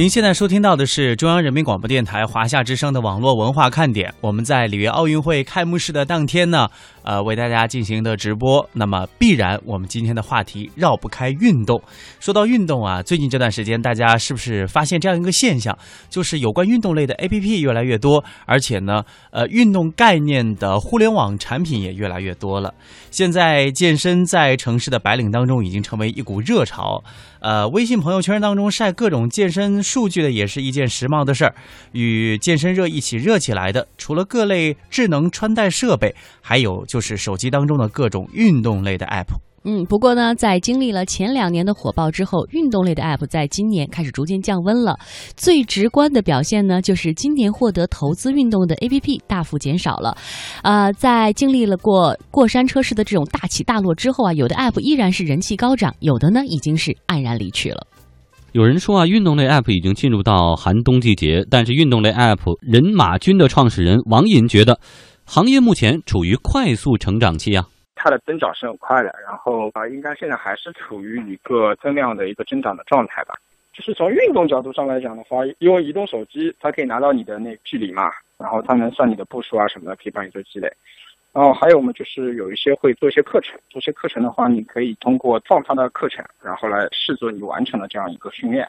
您现在收听到的是中央人民广播电台华夏之声的网络文化看点。我们在里约奥运会开幕式的当天呢，呃，为大家进行的直播。那么，必然我们今天的话题绕不开运动。说到运动啊，最近这段时间，大家是不是发现这样一个现象，就是有关运动类的 APP 越来越多，而且呢，呃，运动概念的互联网产品也越来越多了。现在健身在城市的白领当中已经成为一股热潮。呃，微信朋友圈当中晒各种健身数据的也是一件时髦的事儿。与健身热一起热起来的，除了各类智能穿戴设备，还有就是手机当中的各种运动类的 App。嗯，不过呢，在经历了前两年的火爆之后，运动类的 App 在今年开始逐渐降温了。最直观的表现呢，就是今年获得投资运动的 APP 大幅减少了。呃，在经历了过过山车式的这种大起大落之后啊，有的 App 依然是人气高涨，有的呢已经是黯然离去了。有人说啊，运动类 App 已经进入到寒冬季节，但是运动类 App 人马君的创始人王寅觉得，行业目前处于快速成长期啊。它的增长是很快的，然后啊，应该现在还是处于一个增量的一个增长的状态吧。就是从运动角度上来讲的话，因为移动手机它可以拿到你的那距离嘛，然后它能算你的步数啊什么的，可以帮你做积累。然后还有我们就是有一些会做一些课程，做些课程的话，你可以通过放他的课程，然后来视作你完成了这样一个训练，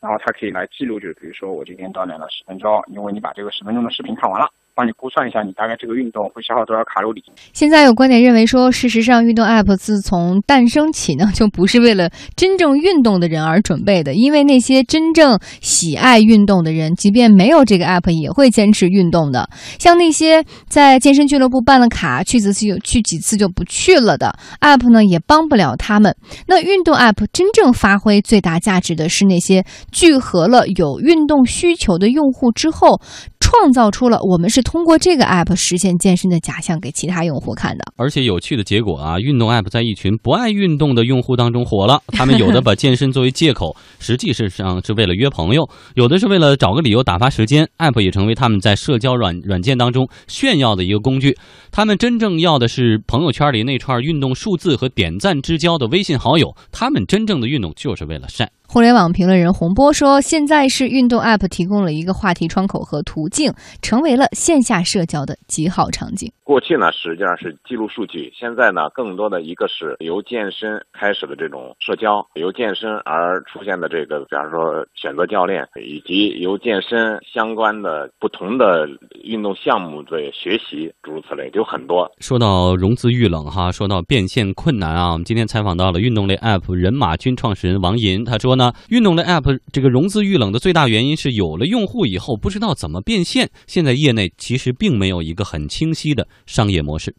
然后它可以来记录，就是比如说我今天锻炼了十分钟，因为你把这个十分钟的视频看完了。帮你估算一下，你大概这个运动会消耗多少卡路里？现在有观点认为说，事实上，运动 App 自从诞生起呢，就不是为了真正运动的人而准备的。因为那些真正喜爱运动的人，即便没有这个 App，也会坚持运动的。像那些在健身俱乐部办了卡，去几次就去几次就不去了的 App 呢，也帮不了他们。那运动 App 真正发挥最大价值的是那些聚合了有运动需求的用户之后。创造出了我们是通过这个 app 实现健身的假象给其他用户看的，而且有趣的结果啊，运动 app 在一群不爱运动的用户当中火了。他们有的把健身作为借口，实际是上是为了约朋友；有的是为了找个理由打发时间。app 也成为他们在社交软软件当中炫耀的一个工具。他们真正要的是朋友圈里那串运动数字和点赞之交的微信好友。他们真正的运动就是为了晒。互联网评论人洪波说：“现在是运动 App 提供了一个话题窗口和途径，成为了线下社交的极好场景。过去呢，实际上是记录数据；现在呢，更多的一个是由健身开始的这种社交，由健身而出现的这个，比方说选择教练，以及由健身相关的不同的运动项目的学习，诸如此类，就很多。说到融资遇冷哈，说到变现困难啊，我们今天采访到了运动类 App 人马君创始人王银，他说呢。”运动的 App 这个融资遇冷的最大原因是有了用户以后不知道怎么变现。现在业内其实并没有一个很清晰的商业模式。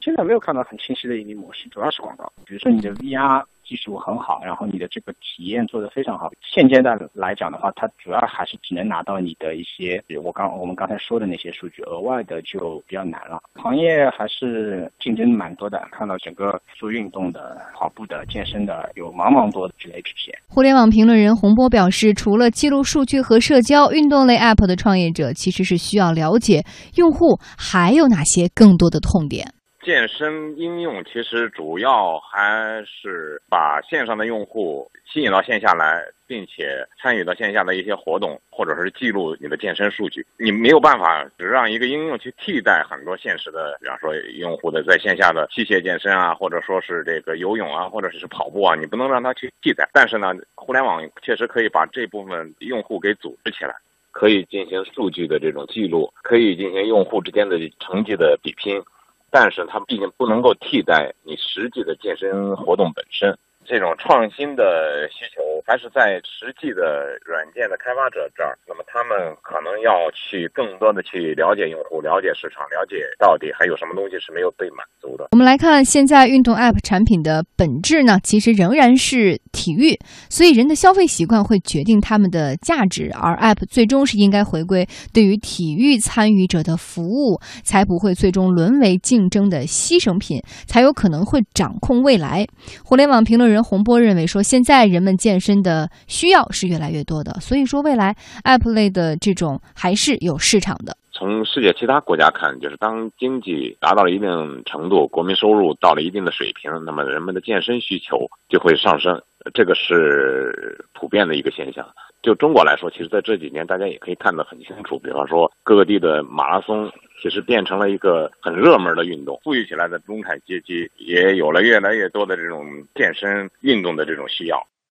现在没有看到很清晰的盈利模式，主要是广告。比如说你的 VR。技术很好，然后你的这个体验做得非常好。现阶段来讲的话，它主要还是只能拿到你的一些，比如我刚我们刚才说的那些数据，额外的就比较难了。行业还是竞争蛮多的，看到整个做运动的、跑步的、健身的，有茫茫多的这个 APP。互联网评论人洪波表示，除了记录数据和社交，运动类 App 的创业者其实是需要了解用户还有哪些更多的痛点。健身应用其实主要还是把线上的用户吸引到线下来，并且参与到线下的一些活动，或者是记录你的健身数据。你没有办法只让一个应用去替代很多现实的，比方说用户的在线下的器械健身啊，或者说是这个游泳啊，或者是跑步啊，你不能让它去替代。但是呢，互联网确实可以把这部分用户给组织起来，可以进行数据的这种记录，可以进行用户之间的成绩的比拼。但是它毕竟不能够替代你实际的健身活动本身。这种创新的需求还是在实际的软件的开发者这儿，那么他们可能要去更多的去了解用户、了解市场、了解到底还有什么东西是没有被满足的。我们来看现在运动 App 产品的本质呢，其实仍然是体育，所以人的消费习惯会决定他们的价值，而 App 最终是应该回归对于体育参与者的服务，才不会最终沦为竞争的牺牲品，才有可能会掌控未来。互联网评论人。洪波认为说，现在人们健身的需要是越来越多的，所以说未来 App 类的这种还是有市场的。从世界其他国家看，就是当经济达到了一定程度，国民收入到了一定的水平，那么人们的健身需求就会上升。这个是普遍的一个现象。就中国来说，其实在这几年，大家也可以看得很清楚。比方说，各地的马拉松其实变成了一个很热门的运动，富裕起来的中产阶级也有了越来越多的这种健身运动的这种需要。